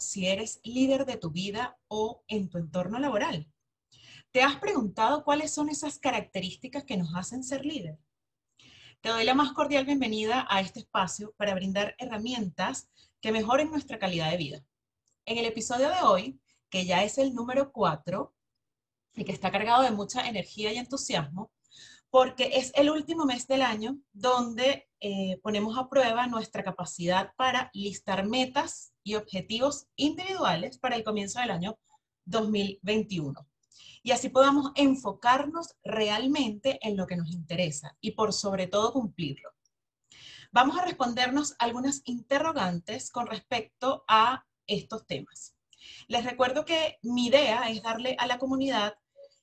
si eres líder de tu vida o en tu entorno laboral? ¿Te has preguntado cuáles son esas características que nos hacen ser líder? Te doy la más cordial bienvenida a este espacio para brindar herramientas que mejoren nuestra calidad de vida. En el episodio de hoy, que ya es el número 4 y que está cargado de mucha energía y entusiasmo, porque es el último mes del año donde eh, ponemos a prueba nuestra capacidad para listar metas y objetivos individuales para el comienzo del año 2021. Y así podamos enfocarnos realmente en lo que nos interesa y por sobre todo cumplirlo. Vamos a respondernos algunas interrogantes con respecto a estos temas. Les recuerdo que mi idea es darle a la comunidad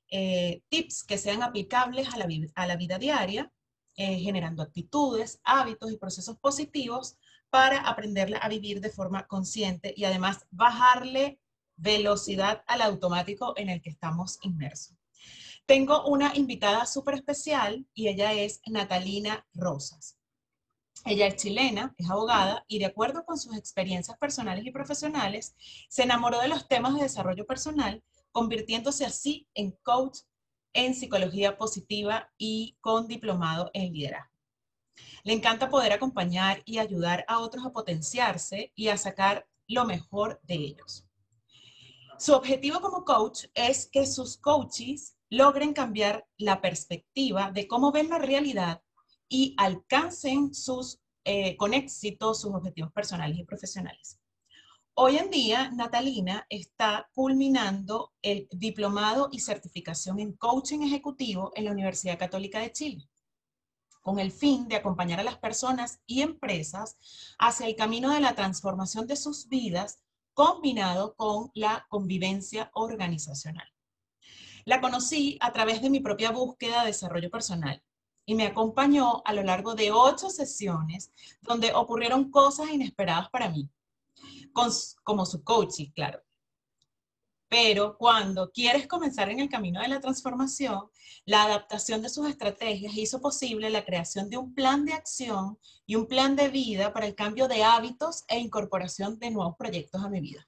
eh, tips que sean aplicables a la, a la vida diaria, eh, generando actitudes, hábitos y procesos positivos para aprender a vivir de forma consciente y además bajarle velocidad al automático en el que estamos inmersos. Tengo una invitada súper especial y ella es Natalina Rosas. Ella es chilena, es abogada y de acuerdo con sus experiencias personales y profesionales, se enamoró de los temas de desarrollo personal convirtiéndose así en coach en psicología positiva y con diplomado en liderazgo. Le encanta poder acompañar y ayudar a otros a potenciarse y a sacar lo mejor de ellos. Su objetivo como coach es que sus coaches logren cambiar la perspectiva de cómo ven la realidad y alcancen sus, eh, con éxito sus objetivos personales y profesionales. Hoy en día, Natalina está culminando el diplomado y certificación en coaching ejecutivo en la Universidad Católica de Chile, con el fin de acompañar a las personas y empresas hacia el camino de la transformación de sus vidas combinado con la convivencia organizacional. La conocí a través de mi propia búsqueda de desarrollo personal y me acompañó a lo largo de ocho sesiones donde ocurrieron cosas inesperadas para mí como su coaching, claro. Pero cuando quieres comenzar en el camino de la transformación, la adaptación de sus estrategias hizo posible la creación de un plan de acción y un plan de vida para el cambio de hábitos e incorporación de nuevos proyectos a mi vida.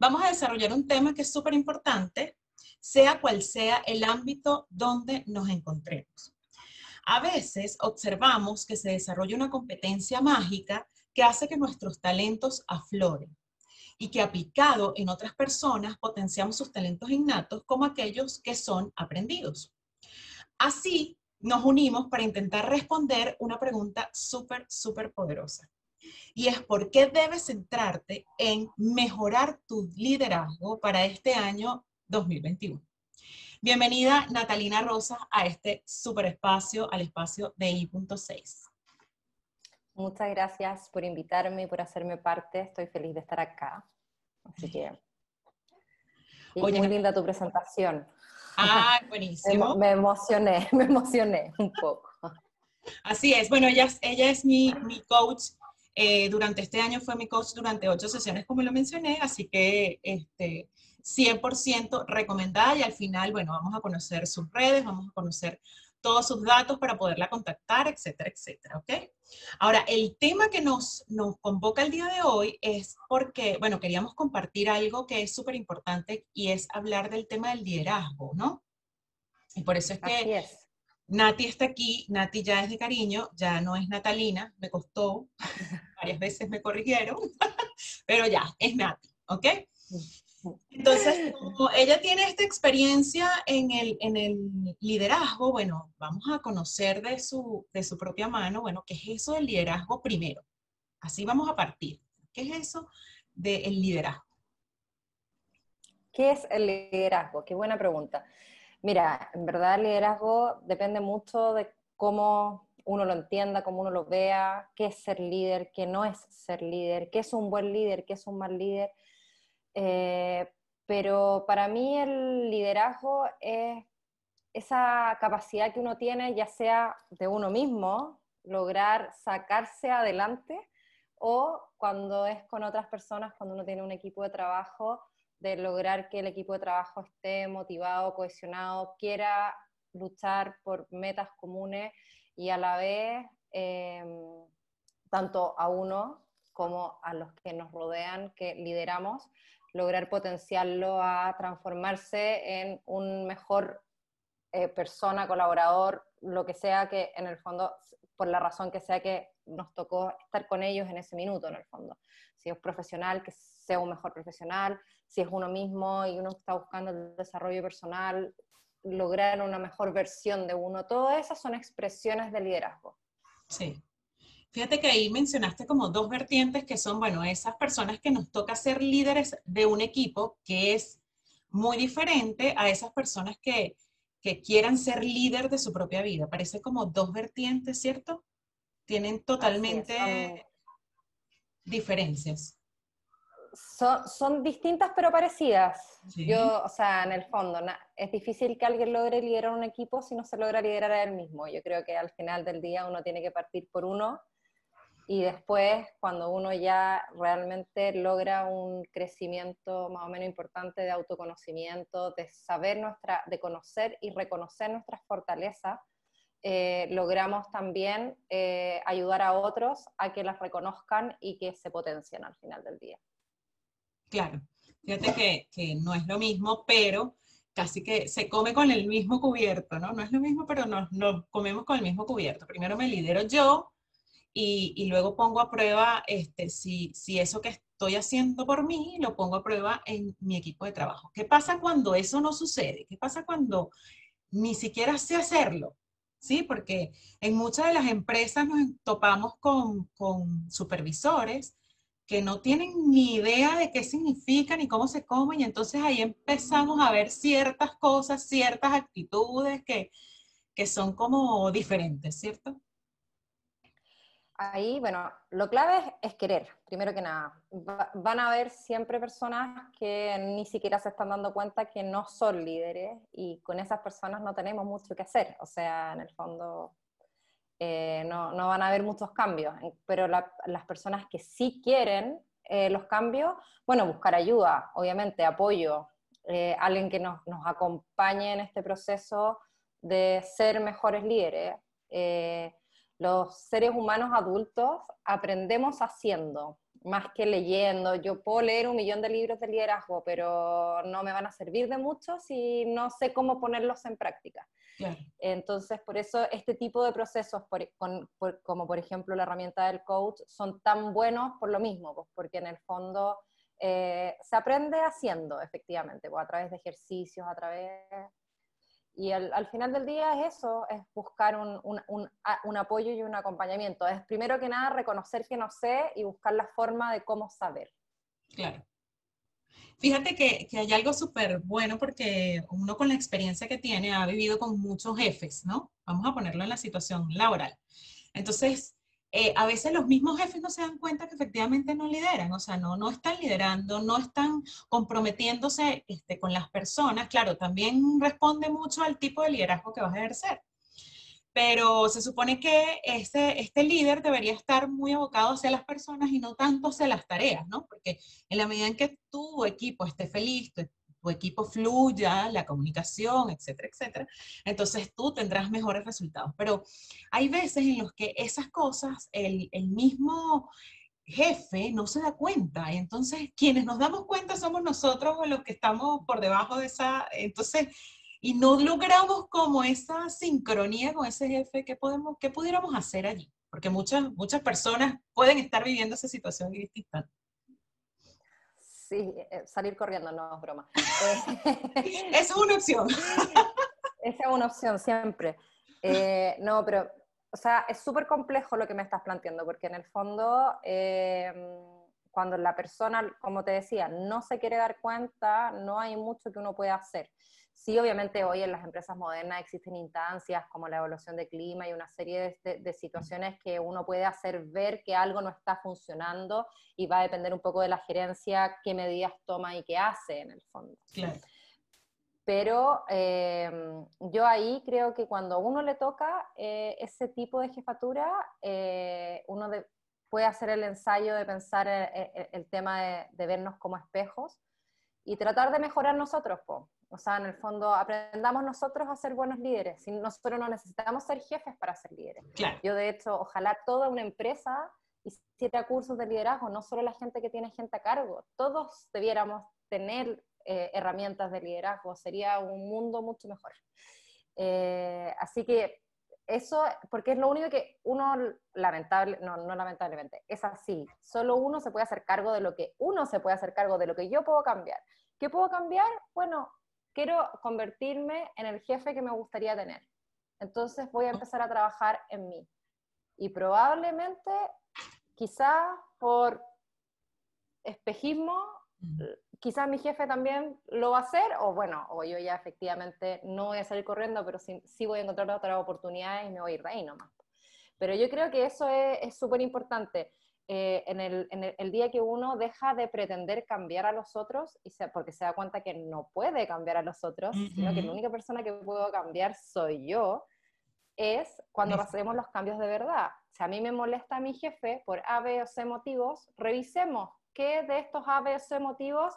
Vamos a desarrollar un tema que es súper importante, sea cual sea el ámbito donde nos encontremos. A veces observamos que se desarrolla una competencia mágica que hace que nuestros talentos afloren y que aplicado en otras personas potenciamos sus talentos innatos como aquellos que son aprendidos. Así nos unimos para intentar responder una pregunta súper, súper poderosa. Y es por qué debes centrarte en mejorar tu liderazgo para este año 2021. Bienvenida Natalina Rosa a este super espacio, al espacio de I.6. Muchas gracias por invitarme y por hacerme parte. Estoy feliz de estar acá. Así que. muy linda tu presentación. Ah, buenísimo. me, emocioné, me emocioné un poco. Así es. Bueno, ella, ella es mi, mi coach. Eh, durante este año fue mi coach durante ocho sesiones, como lo mencioné, así que este, 100% recomendada y al final, bueno, vamos a conocer sus redes, vamos a conocer todos sus datos para poderla contactar, etcétera, etcétera, ¿ok? Ahora, el tema que nos, nos convoca el día de hoy es porque, bueno, queríamos compartir algo que es súper importante y es hablar del tema del liderazgo, ¿no? Y por eso es que Nati está aquí, Nati ya es de cariño, ya no es Natalina, me costó, varias veces me corrigieron, pero ya, es Nati, ¿ok? Entonces, como ella tiene esta experiencia en el, en el, liderazgo, bueno, vamos a conocer de su, de su propia mano, bueno, ¿qué es eso del liderazgo primero? Así vamos a partir. ¿Qué es eso del liderazgo? ¿Qué es el liderazgo? Qué buena pregunta. Mira, en verdad el liderazgo depende mucho de cómo uno lo entienda, cómo uno lo vea, qué es ser líder, qué no es ser líder, qué es un buen líder, qué es un mal líder. Eh, pero para mí el liderazgo es esa capacidad que uno tiene, ya sea de uno mismo, lograr sacarse adelante, o cuando es con otras personas, cuando uno tiene un equipo de trabajo, de lograr que el equipo de trabajo esté motivado, cohesionado, quiera luchar por metas comunes y a la vez em, tanto a uno como a los que nos rodean, que lideramos, lograr potenciarlo a transformarse en un mejor eh, persona, colaborador, lo que sea que en el fondo, por la razón que sea que nos tocó estar con ellos en ese minuto, en el fondo. Si es profesional, que sea un mejor profesional, si es uno mismo y uno está buscando el desarrollo personal, lograr una mejor versión de uno, todas esas son expresiones de liderazgo. Sí. Fíjate que ahí mencionaste como dos vertientes que son, bueno, esas personas que nos toca ser líderes de un equipo, que es muy diferente a esas personas que, que quieran ser líder de su propia vida. Parece como dos vertientes, ¿cierto? Tienen totalmente diferencias. Son, son, distintas pero parecidas. Yo, o sea, en el fondo, es difícil que alguien logre liderar un equipo si no se logra liderar a él mismo. Yo creo que al final del día uno tiene que partir por uno y después, cuando uno ya realmente logra un crecimiento más o menos importante de autoconocimiento, de saber nuestra, de conocer y reconocer nuestras fortalezas, eh, logramos también eh, ayudar a otros a que las reconozcan y que se potencien al final del día. Claro, fíjate que, que no es lo mismo, pero casi que se come con el mismo cubierto, ¿no? No es lo mismo, pero nos, nos comemos con el mismo cubierto. Primero me lidero yo, y, luego pongo a prueba este, si, si eso que estoy haciendo por mí lo pongo a prueba en mi equipo de trabajo. ¿Qué pasa cuando eso no sucede? ¿Qué pasa cuando ni siquiera sé hacerlo? ¿Sí? Porque en muchas de las empresas nos topamos con, con supervisores que no tienen ni idea de qué significa ni cómo se comen y entonces ahí empezamos a ver ciertas cosas, ciertas actitudes que, que son como diferentes, ¿cierto? Ahí, bueno, lo clave es, querer, primero que nada. van a haber siempre personas que ni siquiera se están dando cuenta que no son líderes y con esas personas no tenemos mucho que hacer. O sea, en el fondo eh, no, no, van a haber muchos cambios, pero las personas que sí quieren eh, los cambios, bueno, buscar ayuda, obviamente, apoyo, eh, alguien que nos, nos, acompañe en este proceso de ser mejores líderes los seres humanos adultos aprendemos haciendo, más que leyendo. Yo puedo leer un millón de libros de liderazgo, pero no me van a servir de mucho si no sé cómo ponerlos en práctica. Entonces, por eso este tipo de procesos, como por ejemplo la herramienta del coach, son tan buenos por lo mismo, pues, porque en el fondo eh, se aprende haciendo, efectivamente, pues, a través de ejercicios, a través y al, final del día es eso, es buscar un, un, un, apoyo y un acompañamiento. Es primero que nada reconocer que no sé y buscar la forma de cómo saber. Claro. Fíjate que, que hay algo súper bueno porque uno con la experiencia que tiene ha vivido con muchos jefes, ¿no? Vamos a ponerlo en la situación laboral. Entonces, eh, a veces los mismos jefes no se dan cuenta que efectivamente no lideran, o sea, no, no están liderando, no están comprometiéndose este, con las personas. Claro, también responde mucho al tipo de liderazgo que vas a ejercer. Pero se supone que este, este líder debería estar muy abocado hacia las personas y no tanto hacia las tareas, ¿no? Porque en la medida en que tu equipo esté feliz, tu tu equipo fluya, la comunicación, etcétera, etcétera, entonces tú tendrás mejores resultados. Pero hay veces en los que esas cosas, el, mismo jefe no se da cuenta. Entonces, quienes nos damos cuenta somos nosotros los que estamos por debajo de esa. Entonces, y no logramos como esa sincronía con ese jefe, ¿qué, podemos, qué pudiéramos hacer allí? Porque muchas, muchas personas pueden estar viviendo esa situación y. Sí, eh, salir corriendo no es broma. es una opción. Esa es una opción siempre. Eh, no, pero, o sea, es súper complejo lo que me estás planteando, porque en el fondo, em, cuando la persona, como te decía, no se quiere dar cuenta, no hay mucho que uno pueda hacer. Sí, obviamente hoy en las empresas modernas existen instancias como la evaluación de clima y una serie de, situaciones que uno puede hacer ver que algo no está funcionando y va a depender un poco de la gerencia qué medidas toma y qué hace en el fondo. Pero em, yo ahí creo que cuando a uno le toca eh, ese tipo de jefatura, eh, uno puede hacer el ensayo de pensar eh, el, tema de, de, vernos como espejos y tratar de mejorar nosotros. Po. O sea, en el fondo, aprendamos nosotros a ser buenos líderes. Si nosotros no necesitamos ser jefes para ser líderes. Yo, de hecho, ojalá toda una empresa hiciera cursos de liderazgo, no solo la gente que tiene gente a cargo, todos debiéramos tener eh, herramientas de liderazgo, sería un mundo mucho mejor. Eh, así que eso, porque es lo único que uno, lamentable, no, no lamentablemente, es así. Solo uno se puede hacer cargo de lo que uno se puede hacer cargo de lo que yo puedo cambiar. ¿Qué puedo cambiar? Bueno, quiero convertirme en el jefe que me gustaría tener. Entonces voy a empezar a trabajar en mí. Y probablemente, quizá por espejismo, quizás mi jefe también lo va a hacer, o bueno, o yo ya efectivamente no voy a salir corriendo, pero sí, voy a encontrar otras oportunidades y me voy a ir de ahí nomás. Pero yo creo que eso es súper importante. Eh, en, el, en el, día que uno deja de pretender cambiar a los otros, y porque se da cuenta que no puede cambiar a los otros, sino que la única persona que puedo cambiar soy yo, es cuando hacemos los cambios de verdad. Si a mí me molesta a mi jefe por A, B o C motivos, revisemos qué de estos A, B o C motivos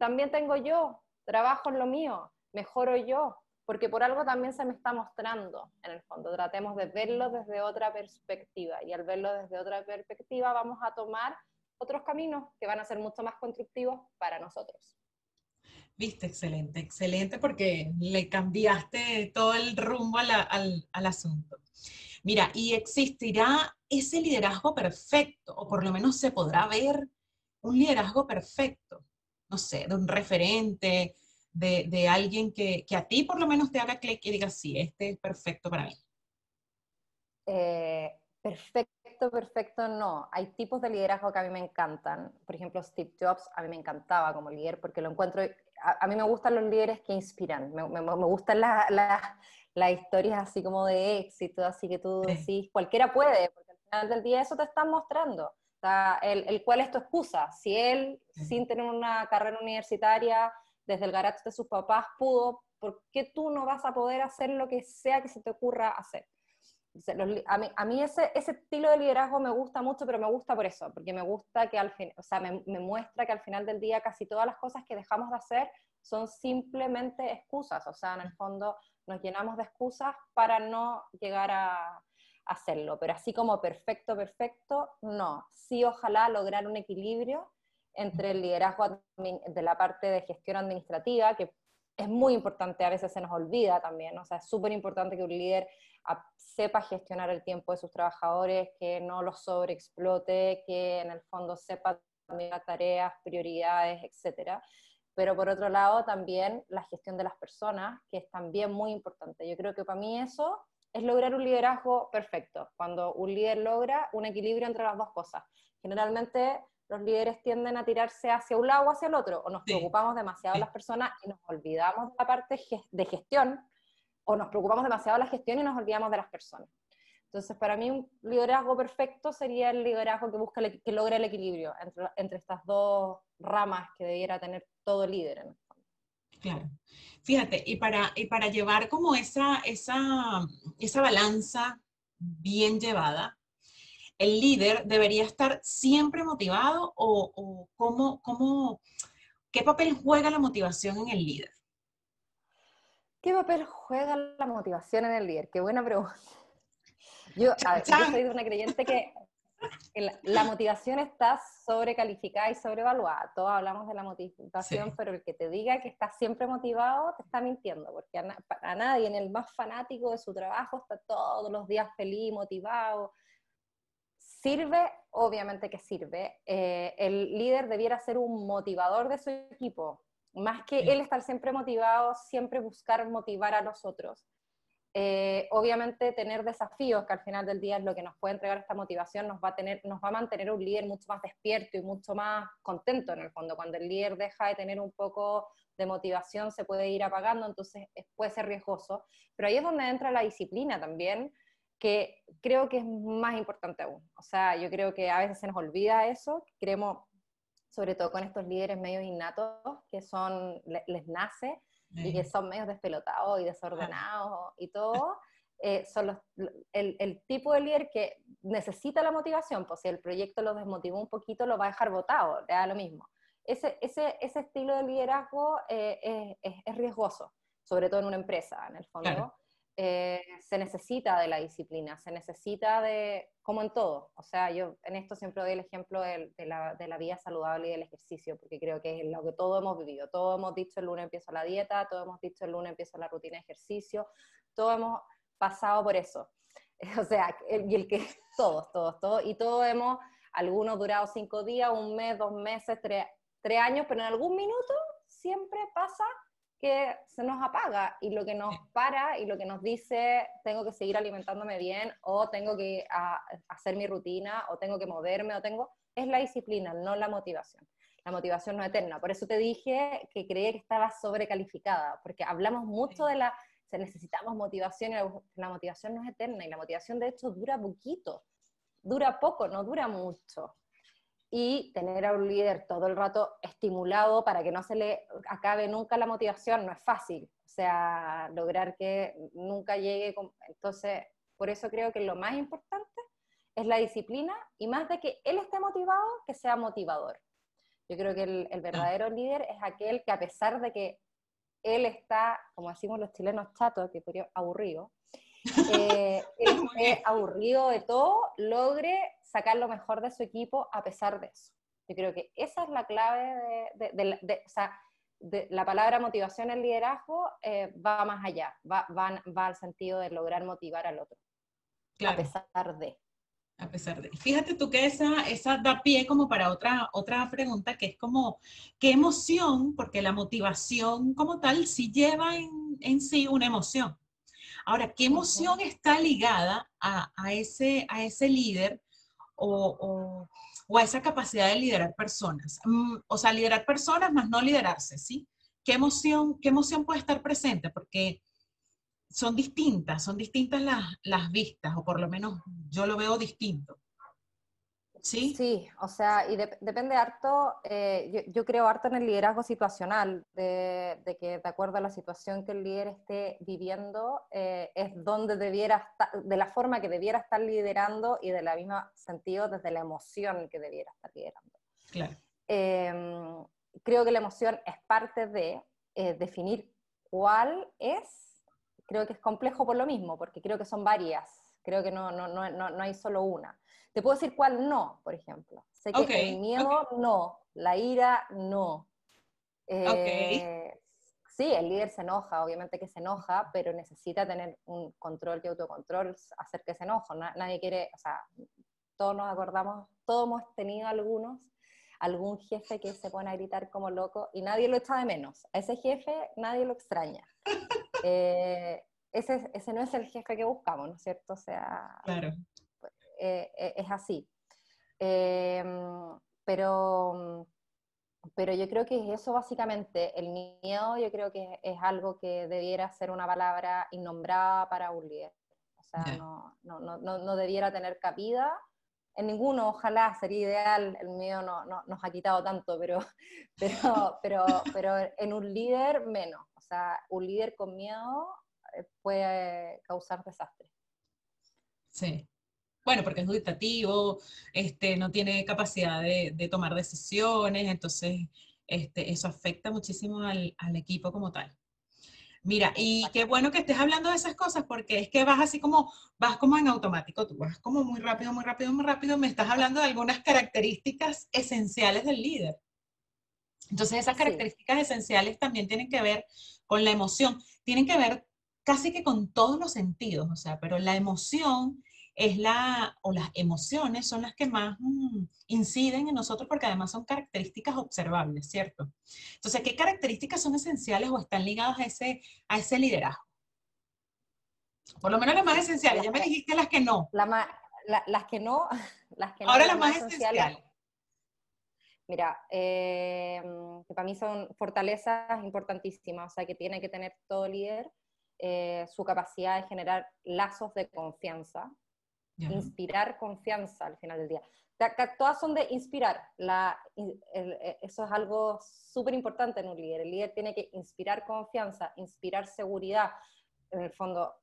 también tengo yo, trabajo en lo mío, mejoro yo, porque por algo también se me está mostrando en el fondo. Tratemos de verlo desde otra perspectiva y al verlo desde otra perspectiva vamos a tomar otros caminos que van a ser mucho más constructivos para nosotros. Viste, excelente, excelente porque le cambiaste todo el rumbo al, asunto. Mira, ¿y existirá ese liderazgo perfecto? O por lo menos se podrá ver un liderazgo perfecto, no sé, de un referente, de, alguien que, a ti por lo menos te haga clic y diga, sí, este es perfecto para mí? Eh, perfecto, perfecto, no. Hay tipos de liderazgo que a mí me encantan. Por ejemplo, Steve Jobs a mí me encantaba como líder porque lo encuentro, a, mí me gustan los líderes que inspiran, me, me, gustan las historias así como de éxito, así que tú decís, cualquiera puede, porque al final del día eso te están mostrando. El, el cuál es tu excusa. Si él, sin tener una carrera universitaria, desde el garage de sus papás pudo, ¿por qué tú no vas a poder hacer lo que sea que se te ocurra hacer? a mí, ese, ese, estilo de liderazgo me gusta mucho, pero me gusta por eso, porque me gusta que al fin, o sea, me, muestra que al final del día casi todas las cosas que dejamos de hacer son simplemente excusas, o sea, en el fondo nos llenamos de excusas para no llegar a, hacerlo, pero así como perfecto, perfecto, no. Sí, ojalá lograr un equilibrio entre el liderazgo de la parte de gestión administrativa, que es muy importante, a veces se nos olvida también, o sea, es súper importante que un líder sepa gestionar el tiempo de sus trabajadores, que no los sobreexplote, que en el fondo sepa también tareas, prioridades, etcétera. Pero por otro lado, también la gestión de las personas, que es también muy importante. Yo creo que para mí eso es lograr un liderazgo perfecto, cuando un líder logra un equilibrio entre las dos cosas. Generalmente los líderes tienden a tirarse hacia un lado o hacia el otro, o nos preocupamos demasiado de las personas y nos olvidamos de la parte de gestión, o nos preocupamos demasiado de la gestión y nos olvidamos de las personas. Entonces, para mí un liderazgo perfecto sería el liderazgo que busca, que logra el equilibrio entre, entre estas dos ramas que debiera tener todo líder. Claro. Fíjate, y para, y para llevar como esa, esa, esa balanza bien llevada, el líder debería estar siempre motivado o, cómo, cómo, qué papel juega la motivación en el líder? ¿Qué papel juega la motivación en el líder? Qué buena pregunta. Yo, soy de una creyente que la, motivación está sobrecalificada y sobrevaluada. Todos hablamos de la motivación, pero el que te diga que está siempre motivado te está mintiendo, porque a, a, nadie, en el más fanático de su trabajo, está todos los días feliz, motivado, ¿Sirve? Obviamente que sirve. Eh, el líder debiera ser un motivador de su equipo, más que él estar siempre motivado, siempre buscar motivar a los otros. Eh, obviamente tener desafíos, que al final del día es lo que nos puede entregar esta motivación, nos va, a tener, nos va a mantener un líder mucho más despierto y mucho más contento en el fondo. Cuando el líder deja de tener un poco de motivación, se puede ir apagando, entonces puede ser riesgoso. Pero ahí es donde entra la disciplina también, que creo que es más importante aún. O sea, yo creo que a veces se nos olvida eso, creemos, sobre todo con estos líderes medios innatos, que son, les nace y que son medios despelotados y desordenados y todo, eh, son los, el, el, tipo de líder que necesita la motivación, pues si el proyecto lo desmotivó un poquito, lo va a dejar votado, le da lo mismo. Ese, ese, ese estilo de liderazgo eh, es, es, riesgoso, sobre todo en una empresa, en el fondo. Eh, se necesita de la disciplina, se necesita de, como en todo, o sea, yo en esto siempre doy el ejemplo de, la, de, la, vida saludable y del ejercicio, porque creo que es lo que todos hemos vivido, todos hemos dicho el lunes empiezo la dieta, todos hemos dicho el lunes empiezo la rutina de ejercicio, todos hemos pasado por eso, o sea, y el que, todos, todos, todos, y todos hemos, algunos durado cinco días, un mes, dos meses, tres, tres años, pero en algún minuto siempre pasa que se nos apaga y lo que nos para y lo que nos dice tengo que seguir alimentándome bien o tengo que hacer mi rutina o tengo que moverme o tengo es la disciplina, no la motivación. La motivación no es eterna. Por eso te dije que creía que estaba sobrecalificada, porque hablamos mucho de la se necesitamos motivación y la, la motivación no es eterna y la motivación de hecho dura poquito, dura poco, no dura mucho y tener a un líder todo el rato estimulado para que no se le acabe nunca la motivación no es fácil. O sea, lograr que nunca llegue. Entonces, por eso creo que lo más importante es la disciplina y más de que él esté motivado, que sea motivador. Yo creo que el, el verdadero líder es aquel que a pesar de que él está, como decimos los chilenos chatos, que aburrido, eh, él esté aburrido de todo, logre sacar lo mejor de su equipo a pesar de eso. Yo creo que esa es la clave de, o sea, la palabra motivación en liderazgo eh, va más allá, va, va, al sentido de lograr motivar al otro. A pesar de. A pesar de. Fíjate tú que esa, esa da pie como para otra, otra pregunta que es como, ¿qué emoción? Porque la motivación como tal sí lleva en, en sí una emoción. Ahora, ¿qué emoción está ligada a, a, ese, a ese líder o, a esa capacidad de liderar personas. Mm, o sea, liderar personas más no liderarse, ¿sí? ¿Qué emoción, qué emoción puede estar presente? Porque son distintas, son distintas las, las vistas, o por lo menos yo lo veo distinto. ¿Sí? Sí, o sea, y depende harto, eh, yo, creo harto en el liderazgo situacional, de, que de acuerdo a la situación que el líder esté viviendo, eh, es donde debiera estar, de la forma que debiera estar liderando y de la misma sentido desde la emoción que debiera estar liderando. Claro. Em, creo que la emoción es parte de eh, definir cuál es, creo que es complejo por lo mismo, porque creo que son varias, creo que no, no, no, no hay solo una. Te puedo decir cuál no, por ejemplo. Sé que el miedo no, la ira no. Eh, sí, el líder se enoja, obviamente que se enoja, pero necesita tener un control y autocontrol, hacer que se enoje. Nadie quiere, o sea, todos nos acordamos, todos hemos tenido algunos, algún jefe que se pone a gritar como loco y nadie lo echa de menos. A ese jefe nadie lo extraña. Eh, ese, ese, no es el jefe que buscamos, ¿no es cierto? O sea, claro. Eh, eh, es así. Em, pero, pero yo creo que es eso básicamente. El miedo yo creo que es algo que debiera ser una palabra innombrada para un líder. O sea, no, no, no, no, debiera tener cabida en ninguno, ojalá sería ideal, el miedo no, no, nos ha quitado tanto, pero, pero, pero, pero en un líder menos. O sea, un líder con miedo eh, puede causar desastre. Sí, bueno, porque es dubitativo, este, no tiene capacidad de, tomar decisiones, entonces este, eso afecta muchísimo al, equipo como tal. Mira, y qué bueno que estés hablando de esas cosas porque es que vas así como, vas como en automático, tú vas como muy rápido, muy rápido, muy rápido, me estás hablando de algunas características esenciales del líder. Entonces esas características esenciales también tienen que ver con la emoción, tienen que ver casi que con todos los sentidos, o sea, pero la emoción es la, o las emociones son las que más mm, inciden en nosotros porque además son características observables, ¿cierto? Entonces, ¿qué características son esenciales o están ligadas a ese, a ese liderazgo? Por lo menos las más esenciales, ya me dijiste las que no. las que no, las que no. Ahora las más, esenciales. Mira, eh, que para mí son fortalezas importantísimas, o sea, que tiene que tener todo líder eh, su capacidad de generar lazos de confianza, inspirar confianza al final del día. Todas son de inspirar. La, e, eso es algo súper importante en un líder. El líder tiene que inspirar confianza, inspirar seguridad. En el fondo,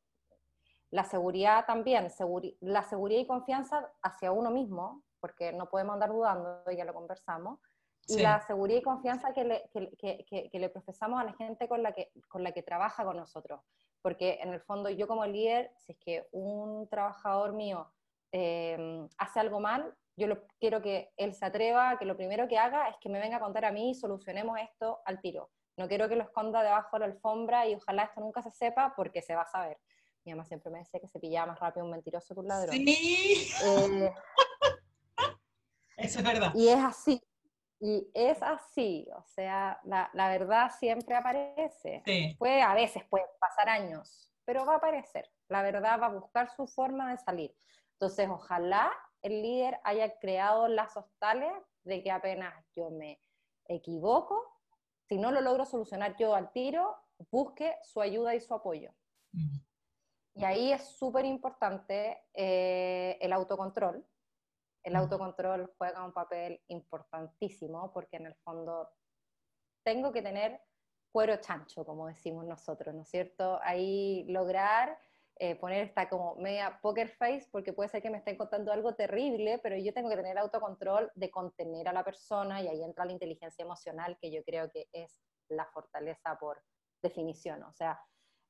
la seguridad también, la seguridad y confianza hacia uno mismo, porque no podemos andar dudando, ya lo conversamos, y la seguridad y confianza que le, que, que, que le, profesamos a la gente con la que, con la que trabaja con nosotros. Porque en el fondo yo como líder, si es que un trabajador mío em, hace algo mal, yo lo, quiero que él se atreva, que lo primero que haga es que me venga a contar a mí y solucionemos esto al tiro. No quiero que lo esconda debajo de la alfombra y ojalá esto nunca se sepa porque se va a saber. Mi mamá siempre me decía que se pillaba más rápido un mentiroso que un ladrón. Sí. Eh, Eso es verdad. Y es así. Y es así, o sea, la, la verdad siempre aparece. Sí. Puede, a veces puede pasar años, pero va a aparecer. La verdad va a buscar su forma de salir. Entonces, ojalá el líder haya creado lazos tales de que apenas yo me equivoco, si no lo logro solucionar yo al tiro, busque su ayuda y su apoyo. Y ahí es súper importante eh, el autocontrol, el autocontrol juega un papel importantísimo porque en el fondo tengo que tener cuero chancho, como decimos nosotros, ¿no es cierto? Ahí lograr eh, poner esta como media poker face, porque puede ser que me estén contando algo terrible, pero yo tengo que tener autocontrol de contener a la persona y ahí entra la inteligencia emocional, que yo creo que es la fortaleza por definición. O sea,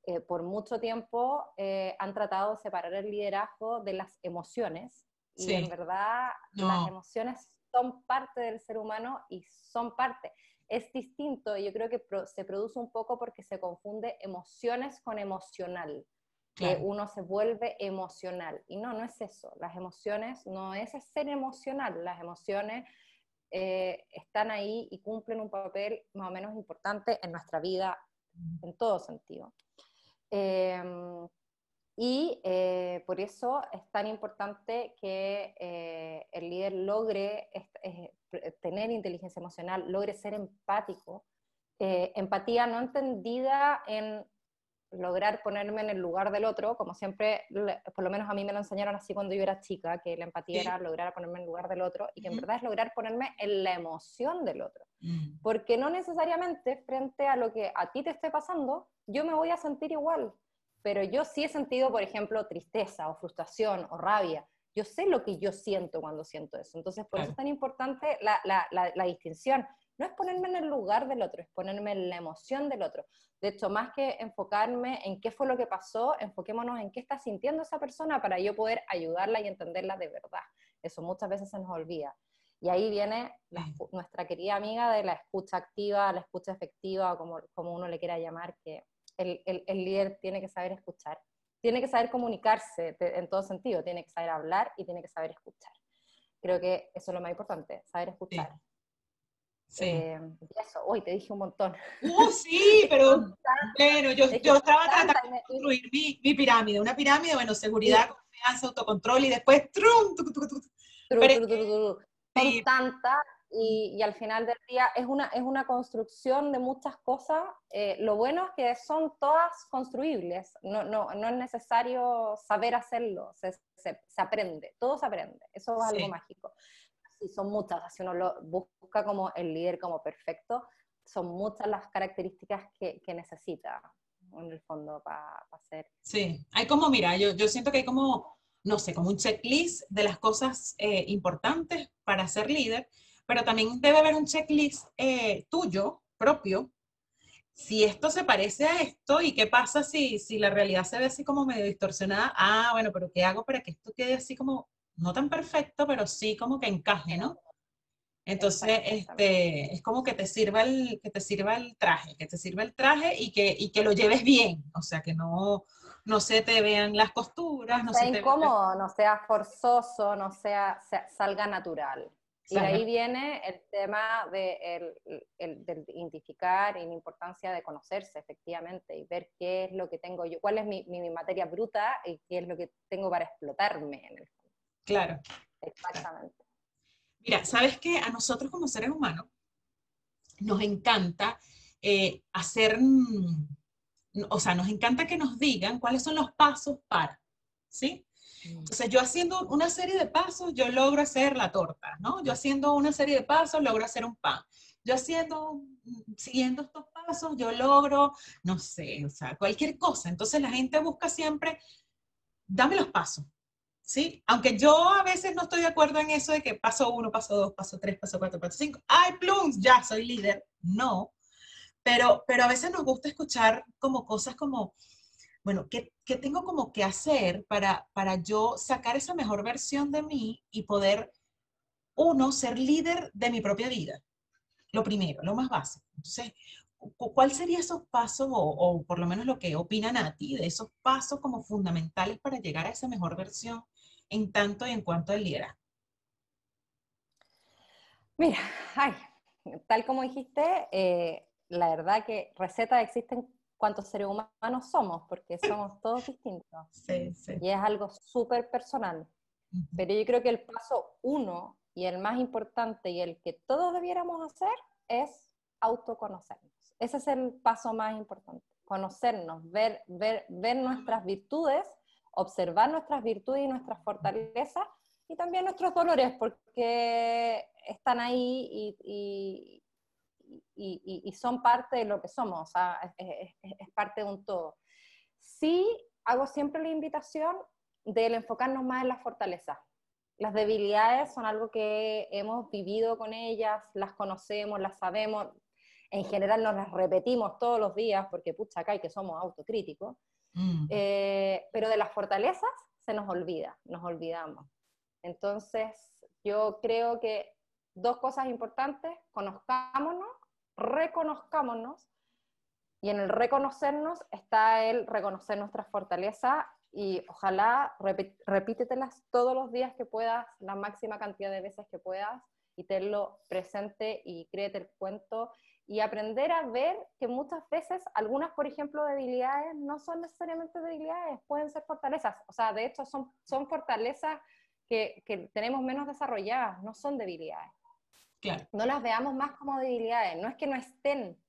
eh, por mucho tiempo eh, han tratado de separar el liderazgo de las emociones y en verdad las emociones son parte del ser humano y son parte. Es distinto, yo creo que se produce un poco porque se confunde emociones con emocional. Que uno se vuelve emocional. Y no, no es eso. Las emociones no es ser emocional. Las emociones eh, están ahí y cumplen un papel más o menos importante en nuestra vida en todo sentido. Eh, y eh, por eso es tan importante que eh, el líder logre eh, tener inteligencia emocional, logre ser empático. empatía no entendida en lograr ponerme en el lugar del otro, como siempre, por lo menos a mí me lo enseñaron así cuando yo era chica, que la empatía era lograr ponerme en el lugar del otro, y que en verdad es lograr ponerme en la emoción del otro. Mm. Porque no necesariamente frente a lo que a ti te esté pasando, yo me voy a sentir igual pero yo sí he sentido, por ejemplo, tristeza o frustración o rabia. Yo sé lo que yo siento cuando siento eso. Entonces, por eso es tan importante la, la, la, distinción. No es ponerme en el lugar del otro, es ponerme en la emoción del otro. De hecho, más que enfocarme en qué fue lo que pasó, enfoquémonos en qué está sintiendo esa persona para yo poder ayudarla y entenderla de verdad. Eso muchas veces se nos olvida. Y ahí viene nuestra querida amiga de la escucha activa, la escucha efectiva, como, como uno le quiera llamar, que el, el, líder tiene que saber escuchar, tiene que saber comunicarse en todo sentido, tiene que saber hablar y tiene que saber escuchar. Creo que eso es lo más importante, saber escuchar. Sí. Eh, eso, uy, te dije un montón. Uh, sí, pero bueno, yo, yo estaba tratando de construir mi, mi, pirámide, una pirámide, bueno, seguridad, confianza, autocontrol y después trum, Son tantas y, al final del día es una, es una construcción de muchas cosas. Eh, lo bueno es que son todas construibles, no, no, no es necesario saber hacerlo, se, se, aprende, todo se aprende, eso es algo mágico. Y son muchas, si uno lo busca como el líder como perfecto, son muchas las características que, que necesita en el fondo para ser. Sí, hay como, mira, yo, yo siento que hay como, no sé, como un checklist de las cosas eh, importantes para ser líder pero también debe haber un checklist eh, tuyo, propio, si esto se parece a esto y qué pasa si, si la realidad se ve así como medio distorsionada, ah, bueno, pero ¿qué hago para que esto quede así como, no tan perfecto, pero sí como que encaje, ¿no? Entonces, este, es como que te sirva el, que te sirva el traje, que te sirva el traje y que, y que lo lleves bien, o sea, que no, no se te vean las costuras, no sea se incómodo, no sea forzoso, no sea, salga natural. Y de ahí viene el tema de, el, identificar y la importancia de conocerse efectivamente y ver qué es lo que tengo yo, cuál es mi, mi, materia bruta y qué es lo que tengo para explotarme en el fondo. Claro. Exactamente. Mira, sabes que a nosotros como seres humanos nos encanta eh, hacer, mm, o sea, nos encanta que nos digan cuáles son los pasos para, ¿sí? Entonces, yo haciendo una serie de pasos, yo logro hacer la torta, ¿no? Yo haciendo una serie de pasos, logro hacer un pan. Yo haciendo, siguiendo estos pasos, yo logro, no sé, o sea, cualquier cosa. Entonces, la gente busca siempre, dame los pasos, ¿sí? Aunque yo a veces no estoy de acuerdo en eso de que paso uno, paso dos, paso tres, paso cuatro, paso cinco, ¡ay, plums! Ya soy líder. No. Pero, pero a veces nos gusta escuchar como cosas como, bueno, ¿qué, tengo como que hacer para, para yo sacar esa mejor versión de mí y poder, uno, ser líder de mi propia vida? Lo primero, lo más básico. Entonces, ¿cuál sería esos pasos, o, por lo menos lo que opina Nati, de esos pasos como fundamentales para llegar a esa mejor versión en tanto y en cuanto al liderazgo? Mira, ay, tal como dijiste, eh, la verdad que recetas existen cuántos seres humanos somos, porque somos todos distintos. Sí, sí. Y es algo súper personal. Pero yo creo que el paso uno y el más importante y el que todos debiéramos hacer es autoconocernos. Ese es el paso más importante, conocernos, ver, ver, ver nuestras virtudes, observar nuestras virtudes y nuestras fortalezas y también nuestros dolores, porque están ahí y, y, son parte de lo que somos, es, parte de un todo. Sí hago siempre la invitación del enfocarnos más en las fortalezas. Las debilidades son algo que hemos vivido con ellas, las conocemos, las sabemos, en general nos las repetimos todos los días porque pucha acá y que somos autocríticos, mm. eh, pero de las fortalezas se nos olvida, nos olvidamos. Entonces, yo creo que dos cosas importantes, conozcámonos reconozcámonos y en el reconocernos está el reconocer nuestras fortalezas y ojalá repítetelas todos los días que puedas, la máxima cantidad de veces que puedas y tenlo presente y créete el cuento y aprender a ver que muchas veces algunas, por ejemplo, debilidades no son necesariamente debilidades, pueden ser fortalezas. O sea, de hecho son, son fortalezas que, que tenemos menos desarrolladas, no son debilidades. No las veamos más como debilidades, no es que no estén,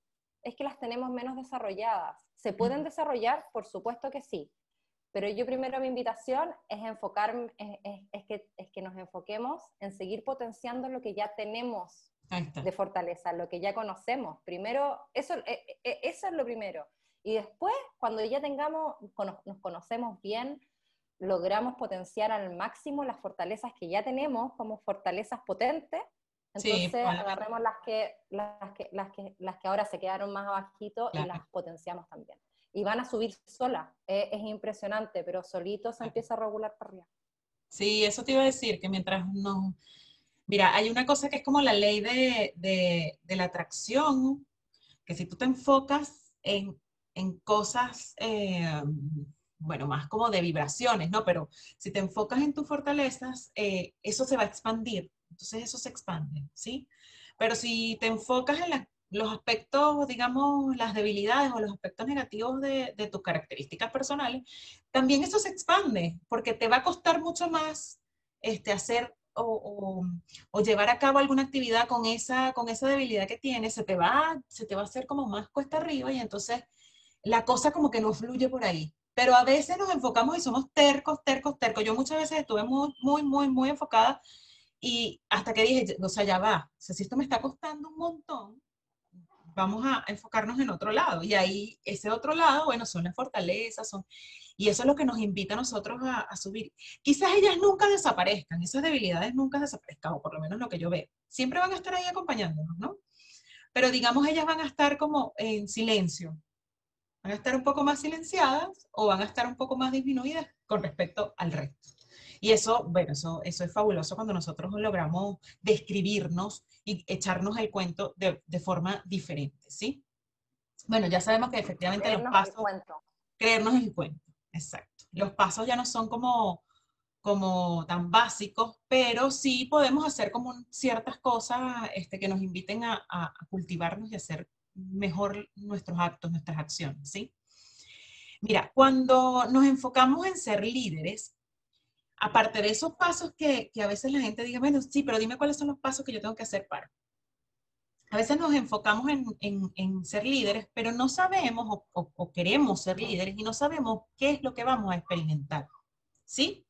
es que las tenemos menos desarrolladas. ¿Se pueden desarrollar? Por supuesto que sí. Pero yo primero mi invitación es enfocar, es, que, es que nos enfoquemos en seguir potenciando lo que ya tenemos de fortaleza, lo que ya conocemos. Primero, eso, e, e, eso es lo primero. Y después, cuando ya tengamos, nos conocemos bien, logramos potenciar al máximo las fortalezas que ya tenemos como fortalezas potentes, entonces agarremos las que, las, que, las, que, las que ahora se quedaron más abajito y las potenciamos también. Y van a subir sola, es, impresionante, pero solito se empieza a regular para arriba. Sí, eso te iba a decir, que mientras no... Mira, hay una cosa que es como la ley de, de, de la atracción, que si tú te enfocas en, en cosas, eh, bueno, más como de vibraciones, ¿no? Pero si te enfocas en tus fortalezas, eh, eso se va a expandir entonces eso se expande, ¿sí? Pero si te enfocas en los aspectos, digamos, las debilidades o los aspectos negativos de, tus características personales, también eso se expande, porque te va a costar mucho más este, hacer o, llevar a cabo alguna actividad con esa, con esa debilidad que tienes, se te, va, se te va a hacer como más cuesta arriba y entonces la cosa como que no fluye por ahí. Pero a veces nos enfocamos y somos tercos, tercos, tercos. Yo muchas veces estuve muy, muy, muy, muy enfocada y hasta que dije, o sea, ya va, o sea, si esto me está costando un montón, vamos a enfocarnos en otro lado. Y ahí, ese otro lado, bueno, son las fortalezas, son... Y eso es lo que nos invita a nosotros a, subir. Quizás ellas nunca desaparezcan, esas debilidades nunca desaparezcan, o por lo menos lo que yo veo. Siempre van a estar ahí acompañándonos, ¿no? Pero digamos, ellas van a estar como en silencio. Van a estar un poco más silenciadas o van a estar un poco más disminuidas con respecto al resto. Y eso, bueno, eso, eso es fabuloso cuando nosotros logramos describirnos y echarnos el cuento de, de forma diferente, ¿sí? Bueno, ya sabemos que efectivamente los pasos... Creernos el cuento, exacto. Los pasos ya no son como, como tan básicos, pero sí podemos hacer como ciertas cosas este, que nos inviten a, a, cultivarnos y hacer mejor nuestros actos, nuestras acciones, ¿sí? Mira, cuando nos enfocamos en ser líderes, aparte de esos pasos que, a veces la gente diga, bueno, sí, pero dime cuáles son los pasos que yo tengo que hacer para. A veces nos enfocamos en, ser líderes, pero no sabemos o, queremos ser líderes y no sabemos qué es lo que vamos a experimentar. ¿Sí?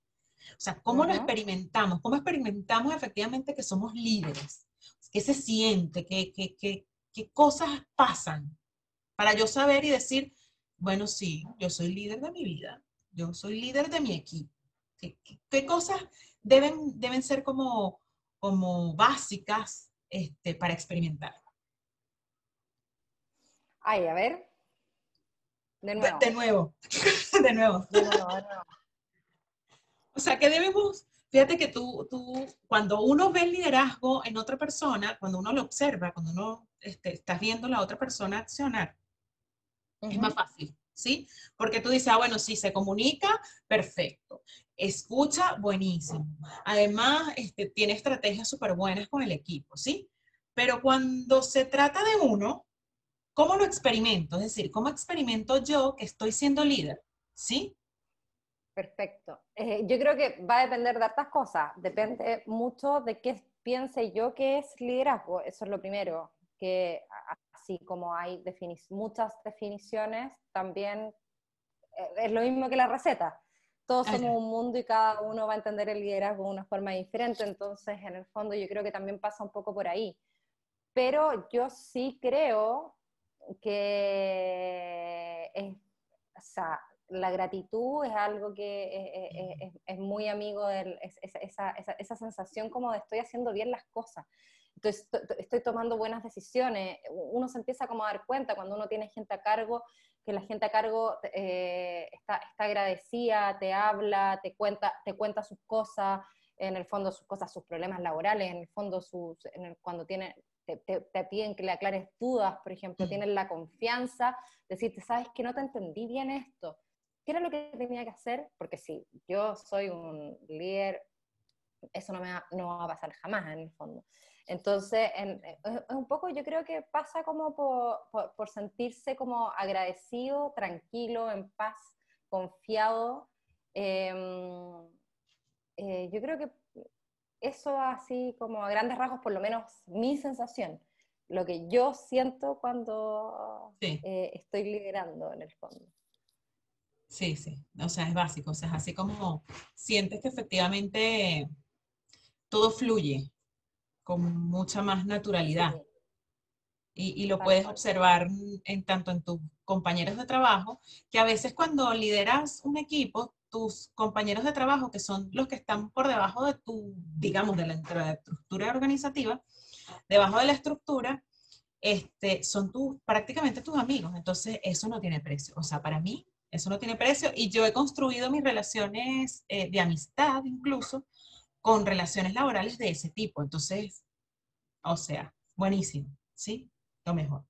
O sea, ¿cómo lo experimentamos? ¿Cómo experimentamos efectivamente que somos líderes? ¿Qué se siente? ¿Qué, qué, qué, qué cosas pasan? Para yo saber y decir, bueno, sí, yo soy líder de mi vida, yo soy líder de mi equipo, ¿Qué, cosas deben, deben ser como, como básicas este, para experimentar? Ay, a ver. De nuevo. De, nuevo. de nuevo. De nuevo, de nuevo. O sea, que debemos, fíjate que tú, tú, cuando uno ve el liderazgo en otra persona, cuando uno lo observa, cuando uno este, estás viendo a la otra persona accionar, es más fácil, ¿sí? Porque tú dices, ah, bueno, sí, se comunica, perfecto. Escucha, buenísimo. Además, este, tiene estrategias súper buenas con el equipo, ¿sí? Pero cuando se trata de uno, ¿cómo lo experimento? Es decir, ¿cómo experimento yo que estoy siendo líder? ¿Sí? Perfecto. Eh, yo creo que va a depender de hartas cosas. Depende mucho de qué piense yo que es liderazgo. Eso es lo primero. Que así como hay muchas definiciones, también eh, es lo mismo que la receta. Todos somos un mundo y cada uno va a entender el liderazgo de una forma diferente. Entonces, en el fondo, yo creo que también pasa un poco por ahí. Pero yo sí creo que es, o sea, la gratitud es algo que es, muy amigo de esa, esa, sensación como de estoy haciendo bien las cosas. Estoy tomando buenas decisiones. Uno se empieza como a dar cuenta cuando uno tiene gente a cargo, que la gente a cargo eh, está, está, agradecida, te habla, te cuenta, te cuenta sus cosas, en el fondo sus cosas, sus problemas laborales, en el fondo sus, cuando tiene, te, te, piden que le aclares dudas, por ejemplo, mm. tienen la confianza, decirte, sabes que no te entendí bien esto, ¿qué era lo que tenía que hacer? Porque si yo soy un líder, eso no, me va, no va a pasar jamás en el fondo. Entonces, es un poco, yo creo que pasa como por, por, sentirse como agradecido, tranquilo, en paz, confiado. Em, eh, yo creo que eso así como a grandes rasgos, por lo menos mi sensación, lo que yo siento cuando eh, estoy liderando en el fondo. Sí, sí, o sea, es básico, o sea, es así como sientes que efectivamente todo fluye con mucha más naturalidad. Y, lo puedes observar en tanto en tus compañeros de trabajo, que a veces cuando lideras un equipo, tus compañeros de trabajo, que son los que están por debajo de tu, digamos, de la, estructura organizativa, debajo de la estructura, este, son tus, prácticamente tus amigos. Entonces, eso no tiene precio. O sea, para mí, eso no tiene precio. Y yo he construido mis relaciones eh, de amistad incluso con relaciones laborales de ese tipo. Entonces, o sea, buenísimo, ¿sí? Lo mejor.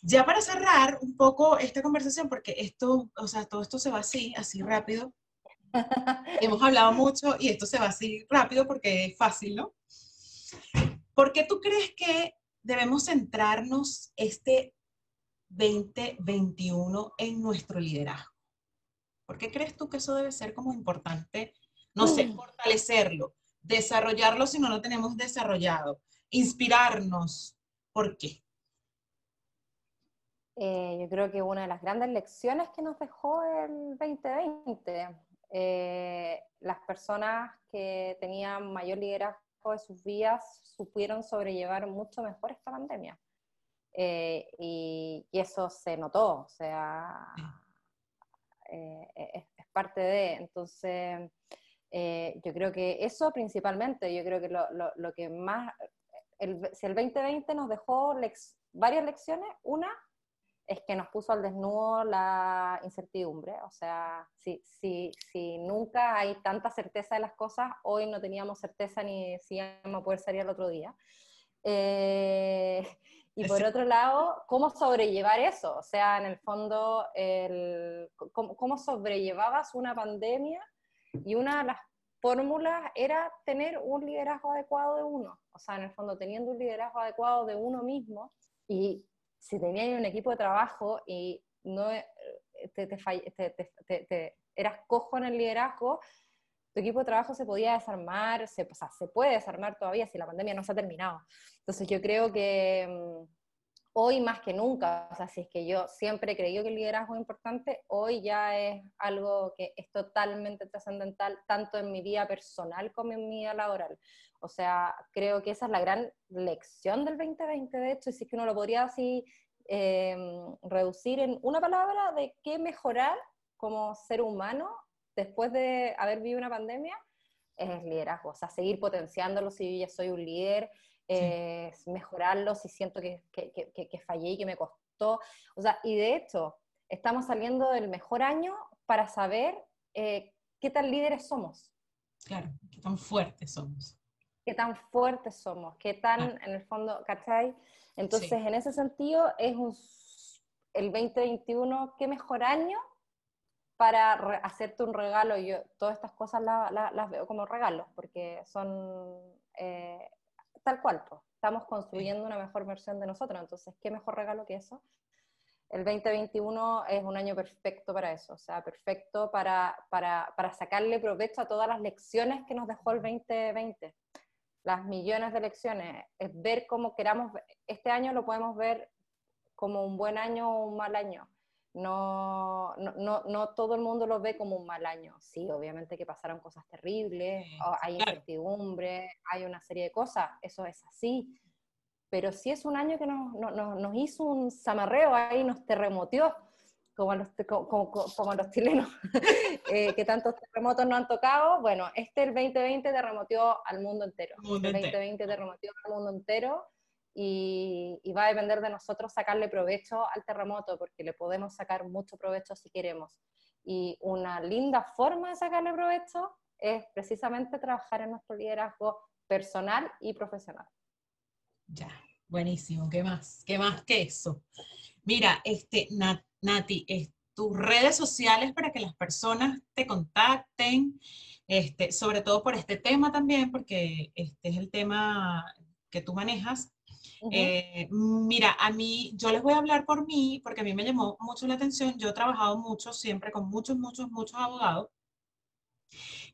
Ya para cerrar un poco esta conversación, porque esto, o sea, todo esto se va así, así rápido. Hemos hablado mucho y esto se va así rápido porque es fácil, ¿no? ¿Por qué tú crees que debemos centrarnos este 2021 en nuestro liderazgo? ¿Por qué crees tú que eso debe ser como importante? No sé, mm. fortalecerlo, desarrollarlo si no lo tenemos desarrollado, inspirarnos. ¿Por qué? Eh, yo creo que una de las grandes lecciones que nos dejó el 2020, eh, las personas que tenían mayor liderazgo de sus vidas supieron sobrellevar mucho mejor esta pandemia. Eh, y, eso se notó, o sea, eh, es, parte de, entonces, eh, yo creo que eso principalmente, yo creo que lo, lo, que más, el, si el 2020 nos dejó varias lecciones, una es que nos puso al desnudo la incertidumbre, o sea, si, si, si nunca hay tanta certeza de las cosas, hoy no teníamos certeza ni si íbamos a poder salir el otro día. Eh, y por otro lado, ¿cómo sobrellevar eso? O sea, en el fondo, el, ¿cómo, sobrellevabas una pandemia? Y una de las fórmulas era tener un liderazgo adecuado de uno. O sea, en el fondo, teniendo un liderazgo adecuado de uno mismo, y si tenías un equipo de trabajo y no eh, te, te, eras cojo en el liderazgo, tu equipo de trabajo se podía desarmar, se, o sea, se puede desarmar todavía si la pandemia no se ha terminado. Entonces yo creo que mm, hoy más que nunca, o sea, si es que yo siempre he creído que el liderazgo es importante, hoy ya es algo que es totalmente trascendental, tanto en mi vida personal como en mi vida laboral. O sea, creo que esa es la gran lección del 2020, de hecho, y si es que uno lo podría así em, reducir en una palabra de qué mejorar como ser humano después de haber vivido una pandemia, es liderazgo. O sea, seguir potenciándolo si yo ya soy un líder, mejorarlo si siento que, que, que, fallé y que me costó. O sea, y de hecho, estamos saliendo del mejor año para saber eh, qué tan líderes somos. Claro, qué tan fuertes somos. Qué tan fuertes somos, qué tan, en el fondo, ¿cachai? Entonces, en ese sentido, es un, el 2021, qué mejor año para hacerte un regalo. Yo todas estas cosas las veo como regalos, porque son eh, tal cual, pues. estamos construyendo una mejor versión de nosotros, entonces, ¿qué mejor regalo que eso? El 2021 es un año perfecto para eso, o sea, perfecto para, para, para sacarle provecho a todas las lecciones que nos dejó el 2020 las millones de lecciones, es ver cómo queramos, este año lo podemos ver como un buen año o un mal año. No, no, no, todo el mundo lo ve como un mal año. Sí, obviamente que pasaron cosas terribles, hay incertidumbre, hay una serie de cosas, eso es así. Pero sí es un año que nos, nos hizo un zamarreo ahí, nos terremoteó como a los, como, los chilenos, eh, que tantos terremotos no han tocado. Bueno, este el 2020 terremoteó al mundo entero. el 2020 terremoteó al mundo entero y, y, va a depender de nosotros sacarle provecho al terremoto, porque le podemos sacar mucho provecho si queremos. Y una linda forma de sacarle provecho es precisamente trabajar en nuestro liderazgo personal y profesional. Ya, buenísimo. ¿Qué más? ¿Qué más que eso? Mira, este, Nat Nati, tus redes sociales para que las personas te contacten, este, sobre todo por este tema también, porque este es el tema que tú manejas. Eh, mira, a mí, yo les voy a hablar por mí, porque a mí me llamó mucho la atención. Yo he trabajado mucho, siempre con muchos, muchos, muchos abogados.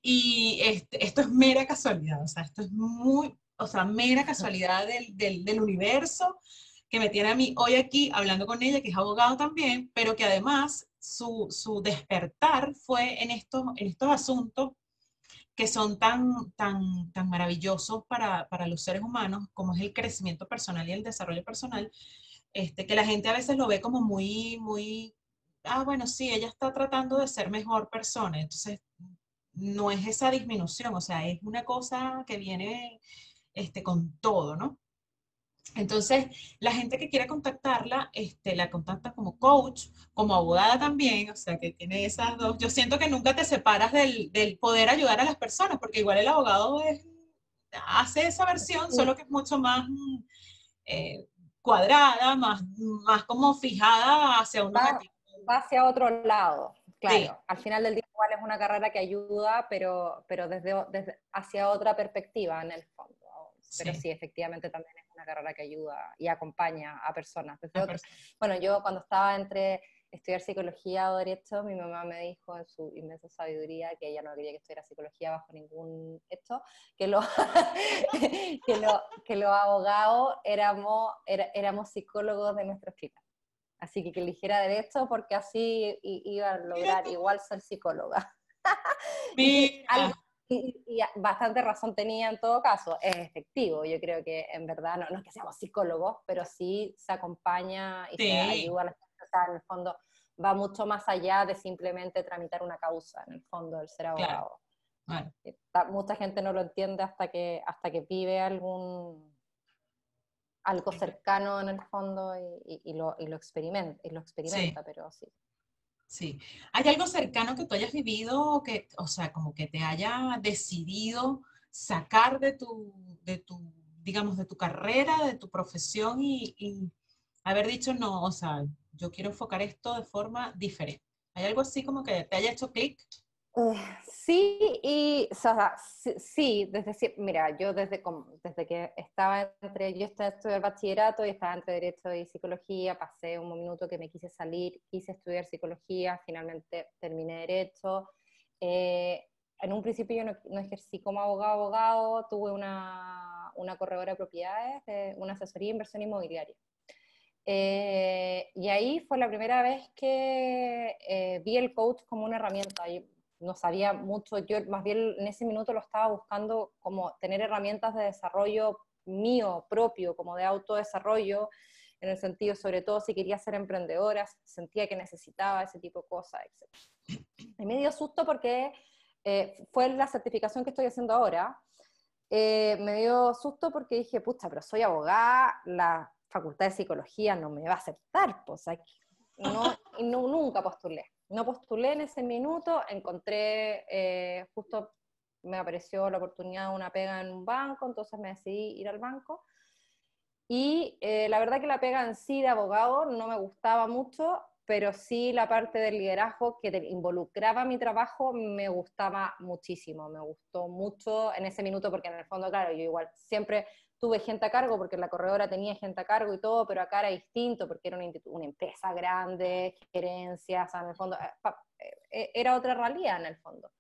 Y este, esto es mera casualidad, o sea, esto es muy, o sea, mera casualidad del, del, del universo que me tiene a mí hoy aquí hablando con ella, que es abogado también, pero que además su, su despertar fue en estos, en estos asuntos que son tan, tan, tan maravillosos para, para, los seres humanos, como es el crecimiento personal y el desarrollo personal, este, que la gente a veces lo ve como muy, muy, ah, bueno, sí, ella está tratando de ser mejor persona, entonces no es esa disminución, o sea, es una cosa que viene este, con todo, ¿no? Entonces, la gente que quiere contactarla, este, la contacta como coach, como abogada también, o sea, que tiene esas dos. Yo siento que nunca te separas del, poder ayudar a las personas, porque igual el abogado hace esa versión, solo que es mucho más eh, cuadrada, más, más como fijada hacia un va, Va hacia otro lado, claro. Al final del día igual es una carrera que ayuda, pero, pero desde, desde hacia otra perspectiva en el fondo. Pero sí, efectivamente también es una carrera que ayuda y acompaña a personas. Bueno, yo cuando estaba entre estudiar psicología o derecho, mi mamá me dijo en su inmensa sabiduría que ella no quería que estudiara psicología bajo ningún hecho, que, lo, que, lo, que los abogados éramos, éramos psicólogos de nuestros clientes. Así que que eligiera derecho porque así iba a lograr igual ser psicóloga. Algo, y, bastante razón tenía en todo caso, es efectivo. Yo creo que en verdad, no, es que seamos psicólogos, pero sí se acompaña y se ayuda a la gente. O sea, en el fondo va mucho más allá de simplemente tramitar una causa, en el fondo, el ser abogado. Mucha gente no lo entiende hasta que, hasta que vive algún algo cercano en el fondo y, lo, y lo, experimenta, y lo experimenta pero sí. Sí. ¿Hay algo cercano que tú hayas vivido, que, o sea, como que te haya decidido sacar de tu, de tu digamos, de tu carrera, de tu profesión y, y haber dicho, no, o sea, yo quiero enfocar esto de forma diferente? ¿Hay algo así como que te haya hecho clic? Eh, sí, y sí, desde, mira, yo desde, desde que estaba entre, yo estaba estudiando bachillerato y estaba entre Derecho y Psicología, pasé un minuto que me quise salir, quise estudiar Psicología, finalmente terminé Derecho. Eh, en un principio yo no, ejercí como abogado, abogado, tuve una, una corredora de propiedades, una asesoría de inversión inmobiliaria. Eh, y ahí fue la primera vez que vi el coach como una herramienta no sabía mucho, yo más bien en ese minuto lo estaba buscando como tener herramientas de desarrollo mío, propio, como de autodesarrollo, en el sentido, sobre todo si quería ser emprendedora, sentía que necesitaba ese tipo de cosas, etc. Y me dio susto porque eh, fue la certificación que estoy haciendo ahora, eh, me dio susto porque dije, pucha, pero soy abogada, la facultad de psicología no me va a aceptar, pues, no, y nunca postulé. No postulé en ese minuto, encontré, eh, justo me apareció la oportunidad de una pega en un banco, entonces me decidí ir al banco. Y eh, la verdad que la pega en sí de abogado no me gustaba mucho, pero sí la parte del liderazgo que involucraba mi trabajo me gustaba muchísimo, me gustó mucho en ese minuto porque en el fondo, claro, yo igual siempre tuve gente a cargo porque la corredora tenía gente a cargo y todo, pero acá era distinto porque era una, una empresa grande, gerencias, o sea, en el fondo eh, eh, era otra realidad en el fondo.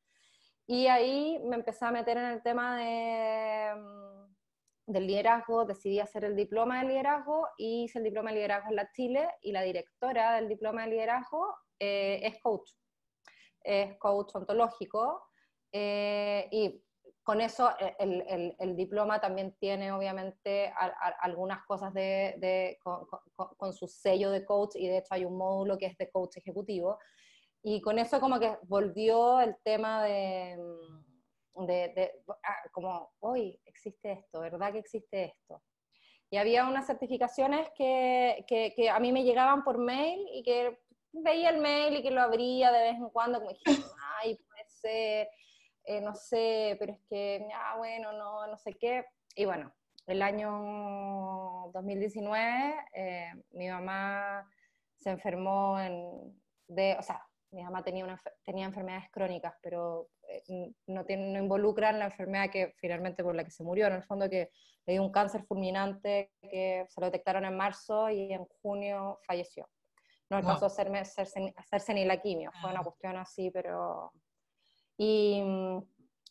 Y ahí me empecé a meter en el tema de mm, del liderazgo, decidí hacer el diploma de liderazgo y hice el diploma de liderazgo en la Chile y la directora del diploma de liderazgo eh, es coach, es coach ontológico eh, y con eso eh, el, el, diploma también tiene obviamente algunas cosas de, con, con, su sello de coach y de hecho hay un módulo que es de coach ejecutivo. Y con eso como que volvió el tema de mm, de, ah, como, hoy existe esto, ¿verdad que existe esto? Y había unas certificaciones que, que, a mí me llegaban por mail y que veía el mail y que lo abría de vez en cuando, como dije, ay, puede ser, eh, no sé, pero es que, ah, bueno, no, no sé qué. Y bueno, el año 2019 eh, mi mamá se enfermó en, de, o sea, mi mamá tenía, una, tenía enfermedades crónicas, pero no, tiene, no involucran la enfermedad que finalmente por la que se murió, en el fondo que le dio un cáncer fulminante que se lo detectaron en marzo y en junio falleció. No alcanzó a hacerme, hacerse, hacerse, ni la quimio, fue una ah. cuestión así, pero... Y,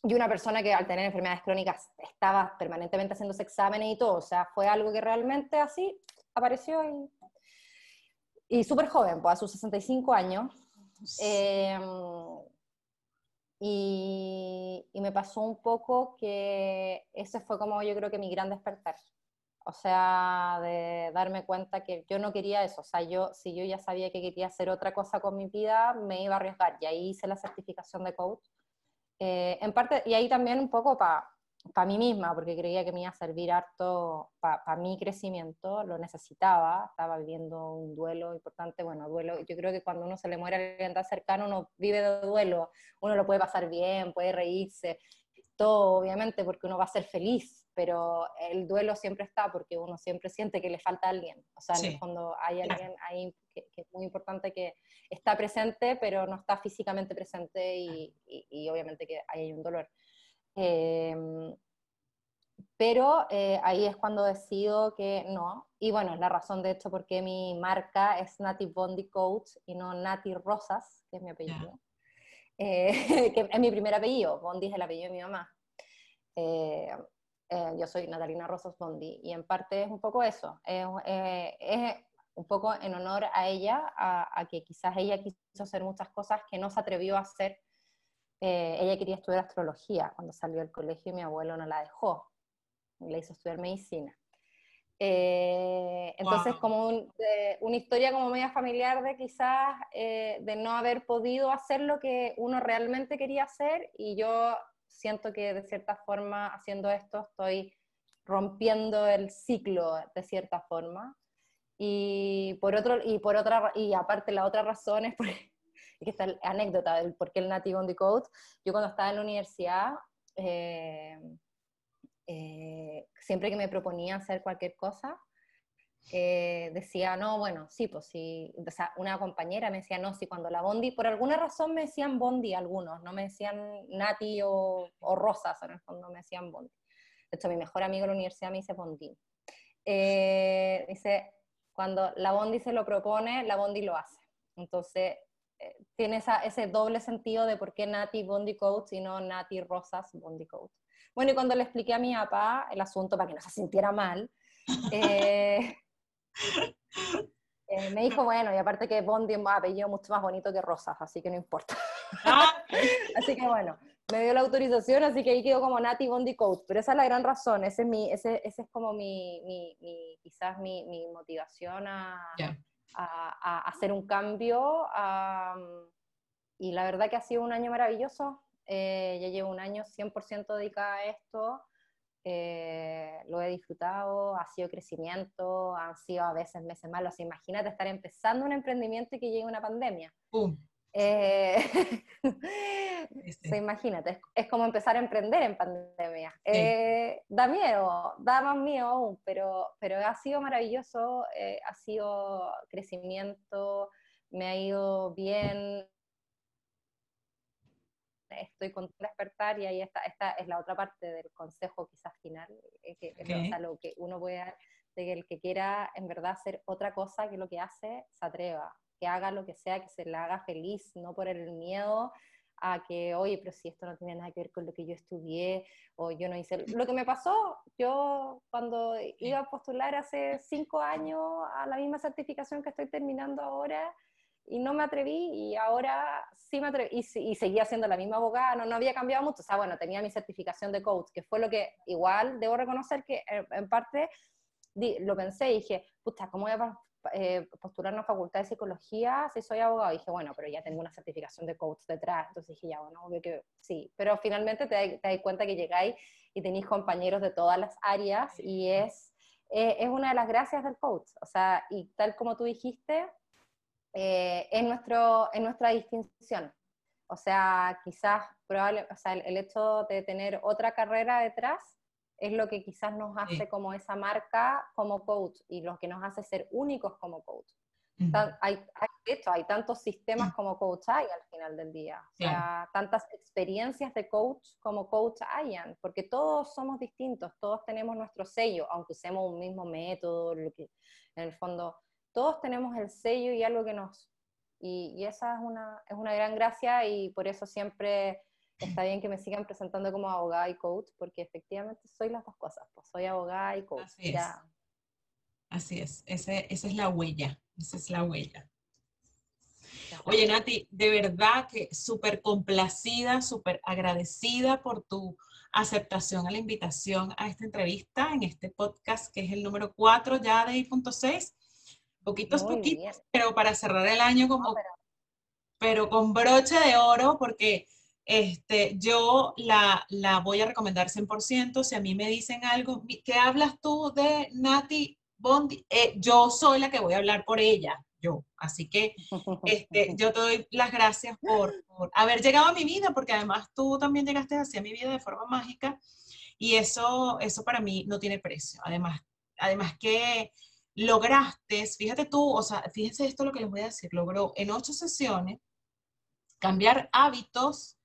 y una persona que al tener enfermedades crónicas estaba permanentemente haciéndose exámenes y todo, o sea, fue algo que realmente así apareció y, y súper joven, pues a sus 65 años. Eh, y, me pasó un poco que ese fue como yo creo que mi gran despertar. O sea, de darme cuenta que yo no quería eso. O sea, yo, si yo ya sabía que quería hacer otra cosa con mi vida, me iba a arriesgar. Y ahí hice la certificación de coach. Eh, en parte, y ahí también un poco para para mí misma, porque creía que me iba a servir harto para mi crecimiento, lo necesitaba, estaba viviendo un duelo importante, bueno, duelo, yo creo que cuando uno se le muere a alguien tan cercano, uno vive de duelo, uno lo puede pasar bien, puede reírse, todo obviamente porque uno va a ser feliz, pero el duelo siempre está porque uno siempre siente que le falta alguien, o sea, en el fondo hay alguien ahí que, es muy importante que está presente, pero no está físicamente presente y, y obviamente que hay un dolor. Em, pero eh, ahí es cuando decido que no. Y bueno, es la razón de hecho porque mi marca es Nati Bondi Coach y no Nati Rosas, que es mi apellido. Eh, que es mi primer apellido, Bondi es el apellido de mi mamá. Eh, yo soy Natalina Rosas Bondi y en parte es un poco eso, es un poco en honor a ella, a, a, que quizás ella quiso hacer muchas cosas que no se atrevió a hacer eh, ella quería estudiar astrología cuando salió del colegio y mi abuelo no la dejó, le hizo estudiar medicina. Eh, entonces, como una historia como media familiar de quizás eh, de no haber podido hacer lo que uno realmente quería hacer y yo siento que de cierta forma haciendo esto estoy rompiendo el ciclo de cierta forma. Y por, otro, y por otra, y aparte la otra razón es porque que esta anécdota del por qué el Native on the Code, yo cuando estaba en la universidad, eh, eh, siempre que me proponía hacer cualquier cosa, eh, decía, no, bueno, sí, pues sí, o sea, una compañera me decía, no, sí, cuando la Bondi, por alguna razón me decían Bondi algunos, no me decían Nati o, o Rosas, en el fondo me decían Bondi. De hecho, mi mejor amigo en la universidad me dice Bondi. dice, cuando la Bondi se lo propone, la Bondi lo hace. Entonces, tiene ese doble sentido de por qué Nati Bondi Coach y no Nati Rosas Bondi Coach. Bueno, y cuando le expliqué a mi papá el asunto para que no se sintiera mal, eh, eh, me dijo, bueno, y aparte que Bondi es un apellido mucho más bonito que Rosas, así que no importa. Ah. así que bueno, me dio la autorización, así que ahí quedó como Nati Bondi Coach, pero esa es la gran razón, ese es, mi, ese, ese es como mi, mi, quizás mi, motivación a a, hacer un cambio. y la verdad que ha sido un año maravilloso. Eh, ya llevo un año 100% dedicada a esto. eh, lo he disfrutado, ha sido crecimiento, han sido a veces meses malos. Imagínate estar empezando un emprendimiento y que llegue una pandemia. Eh, imagínate, es, como empezar a emprender en pandemia. Eh, da miedo, da más miedo aún, pero, pero ha sido maravilloso, ha sido crecimiento, me ha ido bien, estoy con despertar y ahí está, esta es la otra parte del consejo quizás final, eh, que, es lo que uno puede dar, de que el que quiera en verdad hacer otra cosa que lo que hace, se atreva, que haga lo que sea, que se la haga feliz, no por el miedo a que, oye, pero si esto no tiene nada que ver con lo que yo estudié, o yo no hice... Lo que me pasó, yo cuando iba a postular hace cinco años a la misma certificación que estoy terminando ahora, y no me atreví y ahora sí me atreví y, seguía siendo la misma abogada, no, no, había cambiado mucho, o sea, bueno, tenía mi certificación de coach, que fue lo que igual debo reconocer que en, parte lo pensé y dije, puta, ¿cómo voy a eh, postular una facultad de psicología si soy abogado? Y dije, bueno, pero ya tengo una certificación de coach detrás, entonces dije, ya, bueno, obvio que sí, pero finalmente te, das cuenta que llegáis y tenéis compañeros de todas las áreas y es, eh, es una de las gracias del coach, o sea, y tal como tú dijiste, eh, es, nuestro, en nuestra distinción. O sea, quizás probable, o sea, el, hecho de tener otra carrera detrás es lo que quizás nos hace como esa marca como coach y lo que nos hace ser únicos como coach. hay, de hecho, hay tantos sistemas como coach hay al final del día. O sea, tantas experiencias de coach como coach hayan, porque todos somos distintos, todos tenemos nuestro sello, aunque usemos un mismo método, lo que en el fondo todos tenemos el sello y algo que nos... Y, esa es una, es una gran gracia y por eso siempre está bien que me sigan presentando como abogada y coach, porque efectivamente soy las dos cosas, pues soy abogada y coach. Así es. Así es, Ese, esa es la huella, esa es la huella. Oye, Nati, de verdad que súper complacida, súper agradecida por tu aceptación a la invitación a esta entrevista en este podcast que es el número 4 ya de I.6 poquitos, poquitos, pero para cerrar el año como, pero... con broche de oro, porque este, yo la, la voy a recomendar 100%. Si a mí me dicen algo, ¿qué hablas tú de Nati Bondi? Eh, yo soy la que voy a hablar por ella, yo. Así que este, yo te doy las gracias por, por, haber llegado a mi vida, porque además tú también llegaste hacia mi vida de forma mágica y eso, eso para mí no tiene precio. Además, además que lograste, fíjate tú, o sea, fíjense esto lo que les voy a decir, logró en ocho sesiones cambiar hábitos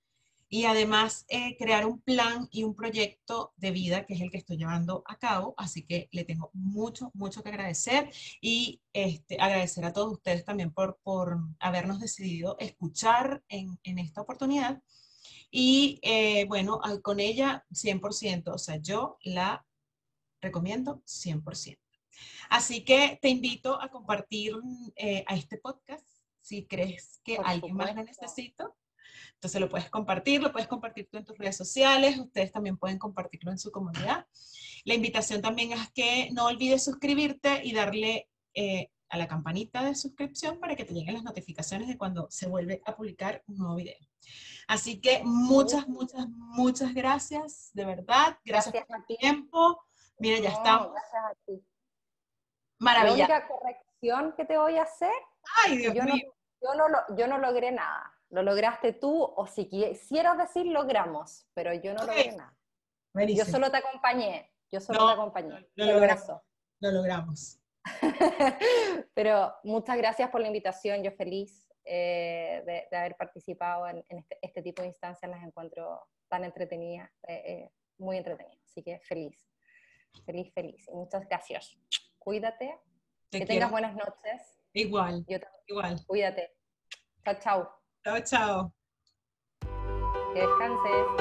y además eh, crear un plan y un proyecto de vida que es el que estoy llevando a cabo. Así que le tengo mucho, mucho que agradecer y este, agradecer a todos ustedes también por, por habernos decidido escuchar en, en esta oportunidad. Y eh, bueno, con ella 100%, o sea, yo la recomiendo 100%. Así que te invito a compartir eh, a este podcast si crees que alguien más lo necesita. Entonces lo puedes compartir, lo puedes compartir tú en tus redes sociales, ustedes también pueden compartirlo en su comunidad. La invitación también es que no olvides suscribirte y darle eh, a la campanita de suscripción para que te lleguen las notificaciones de cuando se vuelve a publicar un nuevo video. Así que muchas, muchas, muchas gracias, de verdad. Gracias, por tu tiempo. Mira, ya estamos. Gracias a ti. Maravilla. La única corrección que te voy a hacer, Ay, Dios yo, mío. No, yo, no, yo no logré nada. Lo lograste tú, o si quisieras decir, logramos, pero yo no logré nada. Yo solo te acompañé, yo solo te acompañé. Lo, logramos. Lo logramos. pero muchas gracias por la invitación, yo feliz eh, de, haber participado en, este, este, tipo de instancias, las encuentro tan entretenidas, eh, eh, muy entretenidas, así que feliz, feliz, feliz. Y muchas gracias cuídate, que tengas buenas noches. Igual, Yo igual. Cuídate. Chao, chao. Chao, chao. Que descanses.